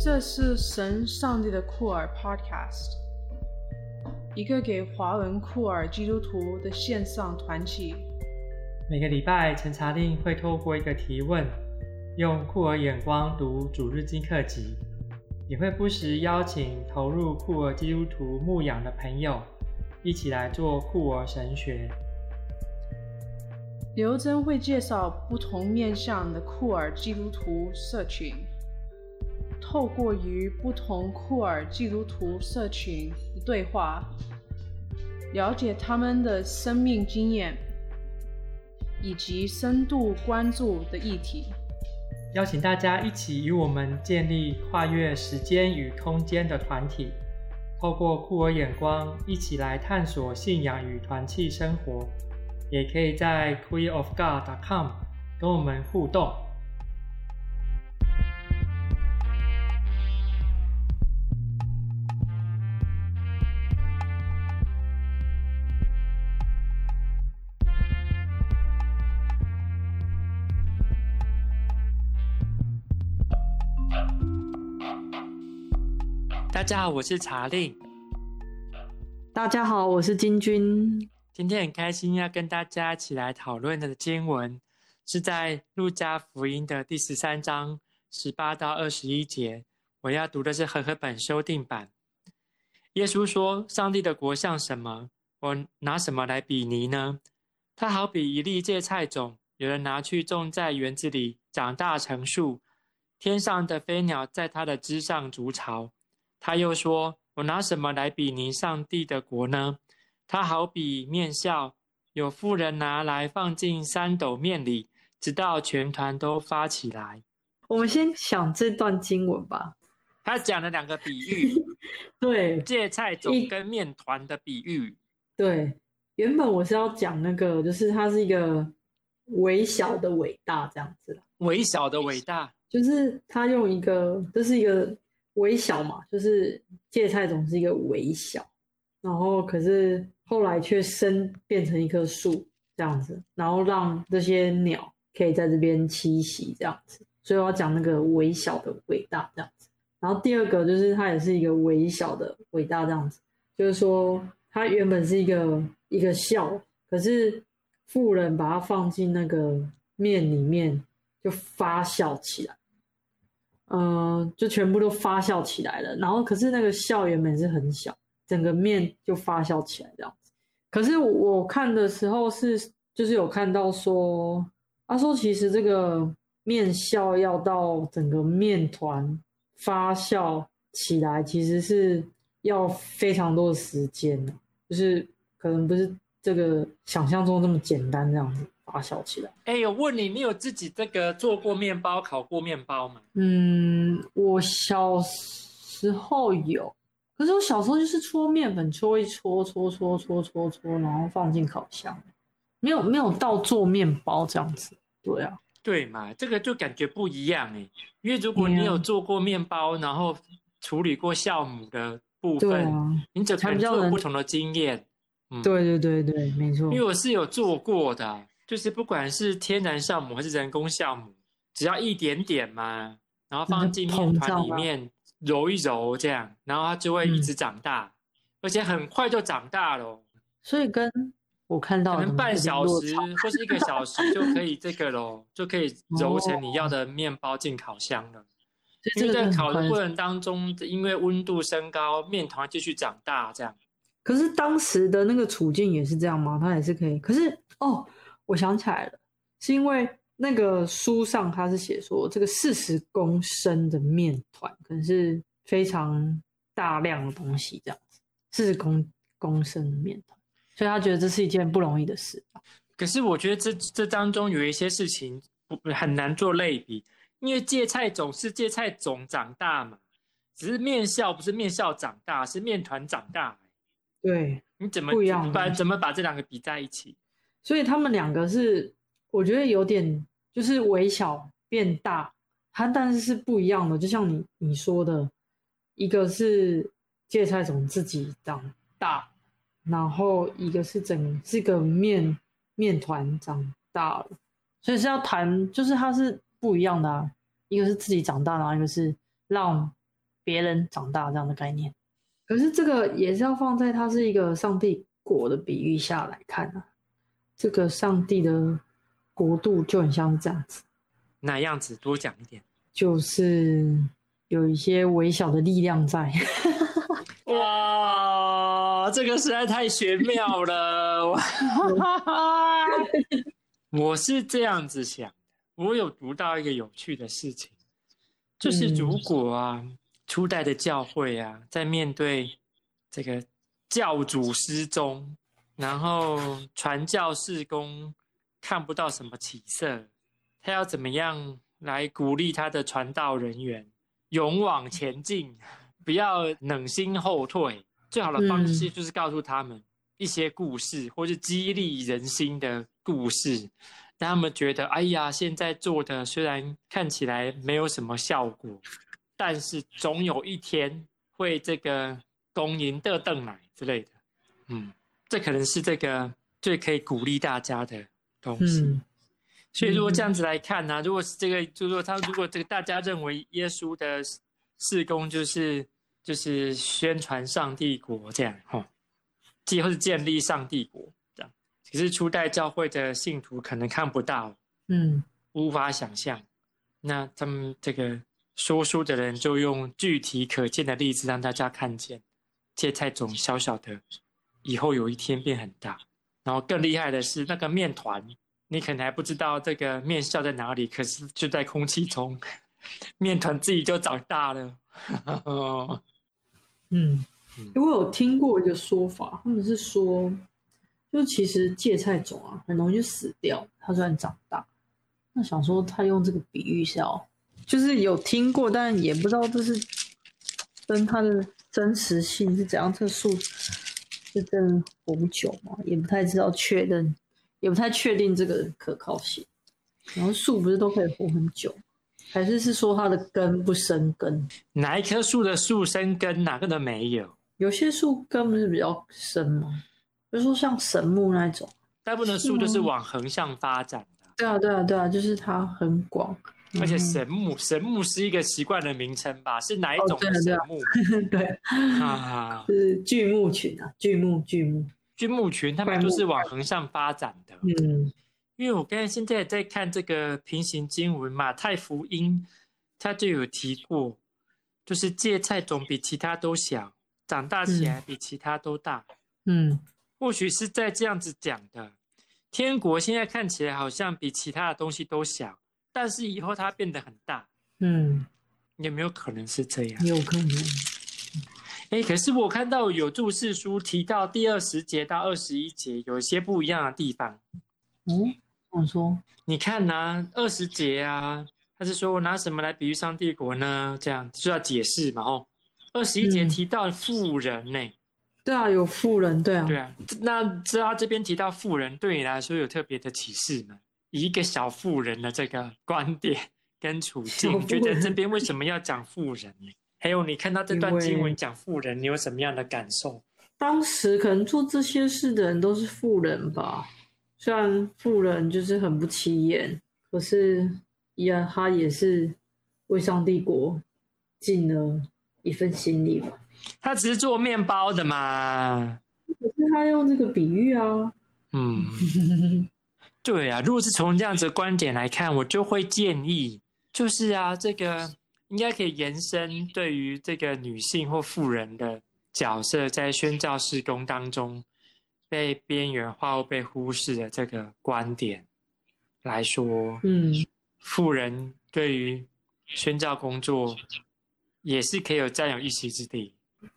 这是神上帝的酷儿 Podcast，一个给华文酷儿基督徒的线上团体。每个礼拜，陈查令会透过一个提问，用酷儿眼光读主日经课集，也会不时邀请投入酷儿基督徒牧养的朋友，一起来做酷儿神学。刘真会介绍不同面向的酷儿基督徒社群。透过与不同库尔基督徒社群的对话，了解他们的生命经验，以及深度关注的议题。邀请大家一起与我们建立跨越时间与空间的团体，透过酷儿眼光一起来探索信仰与团契生活。也可以在 queerofgod.com 跟我们互动。大家好，我是查令。大家好，我是金君。今天很开心要跟大家一起来讨论的经文，是在路加福音的第十三章十八到二十一节。我要读的是和合本修订版。耶稣说：“上帝的国像什么？我拿什么来比拟呢？它好比一粒芥菜种，有人拿去种在园子里，长大成树，天上的飞鸟在它的枝上筑巢。”他又说：“我拿什么来比拟上帝的国呢？它好比面笑，有妇人拿来放进三斗面里，直到全团都发起来。”我们先想这段经文吧。他讲了两个比喻，对，芥菜种跟面团的比喻。对，原本我是要讲那个，就是它是一个微小的伟大这样子。微小的伟大，就是他用一个，这是一个。微小嘛，就是芥菜总是一个微小，然后可是后来却生变成一棵树这样子，然后让这些鸟可以在这边栖息这样子，所以我要讲那个微小的伟大这样子。然后第二个就是它也是一个微小的伟大这样子，就是说它原本是一个一个笑，可是富人把它放进那个面里面就发酵起来。嗯、就全部都发酵起来了。然后，可是那个酵原本是很小，整个面就发酵起来这样子。可是我看的时候是，就是有看到说，他说其实这个面酵要到整个面团发酵起来，其实是要非常多的时间，就是可能不是这个想象中这么简单这样子。发酵起来。哎、欸，我问你，你有自己这个做过面包、烤过面包吗？嗯，我小时候有，可是我小时候就是搓面粉，搓一搓，搓搓搓搓搓，然后放进烤箱，没有没有到做面包这样子。对啊，对嘛，这个就感觉不一样哎，因为如果你有做过面包，然后处理过酵母的部分，啊、你整个人就有不同的经验。嗯，对对对对，没错。因为我是有做过的。就是不管是天然酵母还是人工酵母，只要一点点嘛，然后放进面团里面揉一揉，这样，然后它就会一直长大，嗯、而且很快就长大了。所以跟我看到可能半小时或是一个小时就可以这个咯，就可以 揉成你要的面包进烤箱了。因为在烤的过程当中，因为温度升高，面团继续长大，这样。可是当时的那个处境也是这样吗？它也是可以。可是哦。我想起来了，是因为那个书上他是写说，这个四十公升的面团可能是非常大量的东西，这样子，四十公公升的面团，所以他觉得这是一件不容易的事。可是我觉得这这当中有一些事情不很难做类比，因为芥菜种是芥菜种长大嘛，只是面校不是面校长大，是面团长大。对，你怎么不一样？把怎么把这两个比在一起？所以他们两个是，我觉得有点就是微小变大，它但是是不一样的。就像你你说的，一个是芥菜种自己长大，然后一个是整这个面面团长大了，所以是要谈，就是它是不一样的啊。一个是自己长大，然后一个是让别人长大这样的概念。可是这个也是要放在它是一个上帝果的比喻下来看啊，这个上帝的国度就很像是这样子。哪样子？多讲一点。就是有一些微小的力量在。哇，这个实在太玄妙了！我是这样子想的，我有读到一个有趣的事情，就是如果啊，初代的教会啊，在面对这个教主失踪，然后传教士工看不到什么起色，他要怎么样来鼓励他的传道人员勇往前进？不要冷心后退，最好的方式就是告诉他们一些故事，嗯、或是激励人心的故事，让他们觉得，哎呀，现在做的虽然看起来没有什么效果，但是总有一天会这个公赢的邓来之类的。嗯，这可能是这个最可以鼓励大家的东西。嗯、所以如果这样子来看呢、啊，如果是这个，就是说他如果这个大家认为耶稣的事工就是。就是宣传上帝国这样哈，即或是建立上帝国这样。可是初代教会的信徒可能看不到，嗯，无法想象。那他们这个说书的人就用具体可见的例子让大家看见，芥菜种小小的，以后有一天变很大。然后更厉害的是那个面团，你可能还不知道这个面酵在哪里，可是就在空气中，面团自己就长大了。嗯，因为我有听过一个说法，他们是说，就其实芥菜种啊，很容易就死掉。它虽然长大，那想说他用这个比喻是要，就是有听过，但也不知道这是跟它的真实性是怎样。这个树是真的活不久嘛？也不太知道确认，也不太确定这个可靠性。然后树不是都可以活很久？还是是说它的根不生根？哪一棵树的树生根，哪个都没有。有些树根不是比较深吗？比如说像神木那种，大部分的树就是往横向发展的。对啊，对啊，对啊，就是它很广。而且神木，神木是一个习惯的名称吧？是哪一种的神木？对 啊，是巨木群啊，巨木，巨木，巨木群，他们都是往横向发展的。嗯。因为我刚才现在在看这个平行经文，马太福音，他就有提过，就是芥菜种比其他都小，长大起来比其他都大。嗯，或许是在这样子讲的，天国现在看起来好像比其他的东西都小，但是以后它变得很大。嗯，有没有可能是这样？有可能。哎，可是我看到有注释书提到第二十节到二十一节有一些不一样的地方。嗯。我说，你看呐、啊，二十节啊，他是说我拿什么来比喻上帝国呢？这样就要解释嘛。哦，二十一节提到富人呢、对啊，有富人，对啊，对啊。那知道这边提到富人，对你来说有特别的启示吗？以一个小妇人的这个观点 跟处境，觉得这边为什么要讲妇人呢？还有你看到这段经文讲妇人，你有什么样的感受？当时可能做这些事的人都是富人吧。虽然富人就是很不起眼，可是呀，他也是为上帝国尽了一份心力吧。他只是做面包的嘛。可是他用这个比喻啊。嗯，对啊。如果是从这样子的观点来看，我就会建议，就是啊，这个应该可以延伸对于这个女性或妇人的角色，在宣教施工当中。被边缘化或被忽视的这个观点来说，嗯，妇人对于宣教工作也是可以有占有一席之地。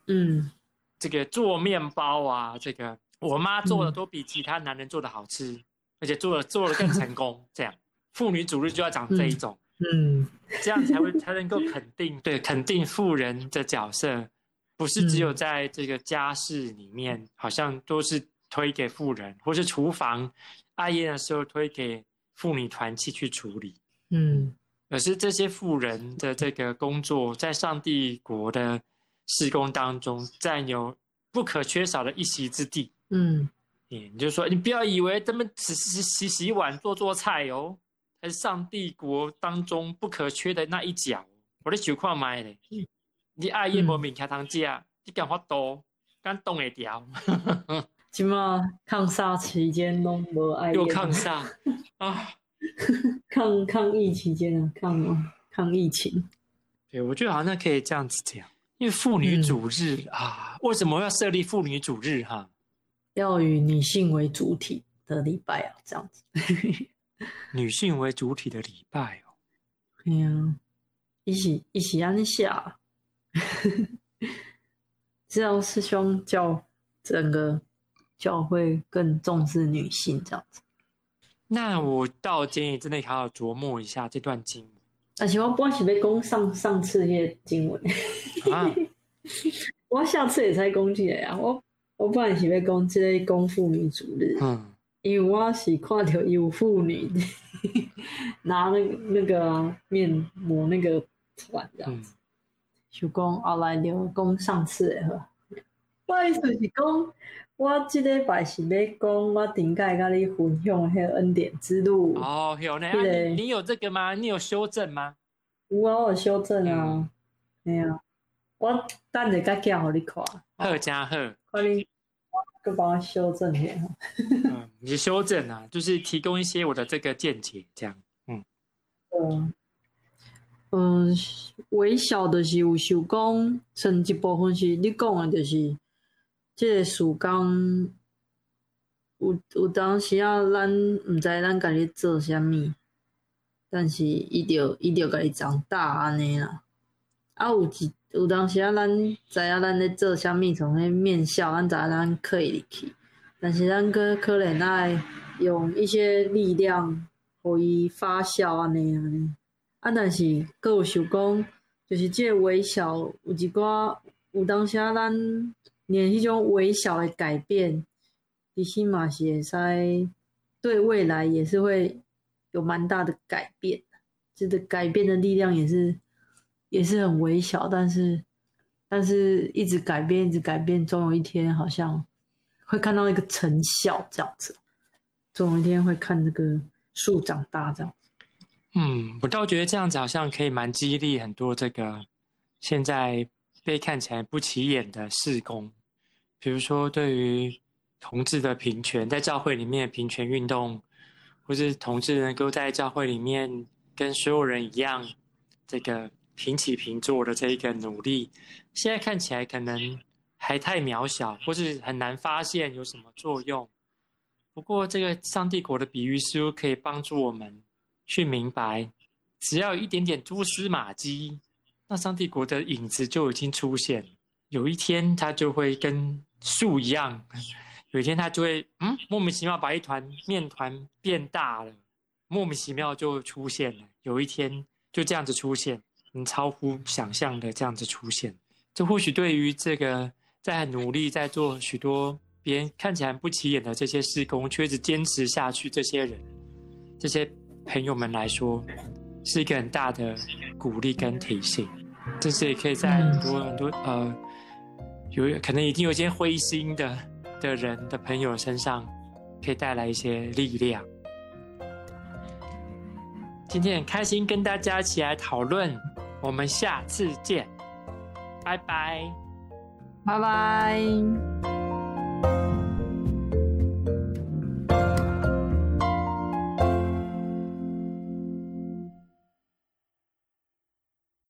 嗯，这个做面包啊，这个我妈做的都比其他男人做的好吃，嗯、而且做的做的更成功。这样，妇女主日就要讲这一种，嗯，这样才会才能够肯定，对，肯定妇人的角色，不是只有在这个家事里面，好像都是。推给妇人，或是厨房爱宴的时候推给妇女团契去处理。嗯，可是这些富人的这个工作，在上帝国的施工当中占有不可缺少的一席之地。嗯，你就说，你不要以为他们只是洗洗碗、做做菜哦，还是上帝国当中不可缺的那一角。我的酒矿买的，你爱叶无面卡糖食，你敢发多，敢冻会掉。起码抗沙期间拢无爱。又抗杀啊！抗抗疫期间啊，抗抗疫情。对，我觉得好像可以这样子讲，因为妇女主日、嗯、啊，为什么要设立妇女主日哈？要以女性为主体的礼拜啊，这样子。女性为主体的礼拜哦。哎呀，一起一起安下，这样师兄教整个教会更重视女性这样子。那我倒建议真的好好琢磨一下这段经文。而且我不是被攻上上次那个经文，啊、我下次也才讲起来啊。我我本来是要讲这个讲妇女主日，嗯，因为我是看到有妇女 拿那个那个面膜那个团这样子，就讲后来就讲上次的好。不好意思是讲。我这礼拜是要讲我顶盖跟你分享迄个恩典之路哦，有呢、那个啊，你有这个吗？你有修正吗？有啊，我有修正啊，没、嗯、有、啊，我等下再叫给你看。好加好，快点，我帮我修正一下。嗯，你修正啊，就是提供一些我的这个见解，这样，嗯，嗯，嗯，微小的是有想讲，剩一部分是你讲的，就是。这个时间有有当时啊，咱毋知咱家己做啥物，但是伊着伊着家己长大安尼啦。啊，有一有当时啊，咱知影咱咧做啥物，从迄面笑，咱知影咱可以入去，但是咱阁可能爱用一些力量，互伊发酵安尼安尼。啊，但是佫有想讲，就是这个微笑有一寡有当时啊，咱。连迄种微小的改变，其实嘛是会使对未来也是会有蛮大的改变。这个改变的力量也是也是很微小，但是但是一直改变，一直改变，总有一天好像会看到一个成效，这样子。总有一天会看这个树长大，这样子。嗯，我倒觉得这样子好像可以蛮激励很多这个现在被看起来不起眼的事工。比如说，对于同志的平权，在教会里面的平权运动，或是同志能够在教会里面跟所有人一样，这个平起平坐的这一个努力，现在看起来可能还太渺小，或是很难发现有什么作用。不过，这个上帝国的比喻似乎可以帮助我们去明白，只要一点点蛛丝马迹，那上帝国的影子就已经出现。有一天，它就会跟树一样，有一天它就会嗯，莫名其妙把一团面团变大了，莫名其妙就出现了。有一天就这样子出现，很超乎想象的这样子出现。这或许对于这个在努力在做许多别人看起来不起眼的这些事工，却一直坚持下去这些人、这些朋友们来说，是一个很大的鼓励跟提醒。这是也可以在很多很多呃。有可能已经有一些灰心的的人的朋友身上，可以带来一些力量。今天很开心跟大家一起来讨论，我们下次见，拜拜，拜拜。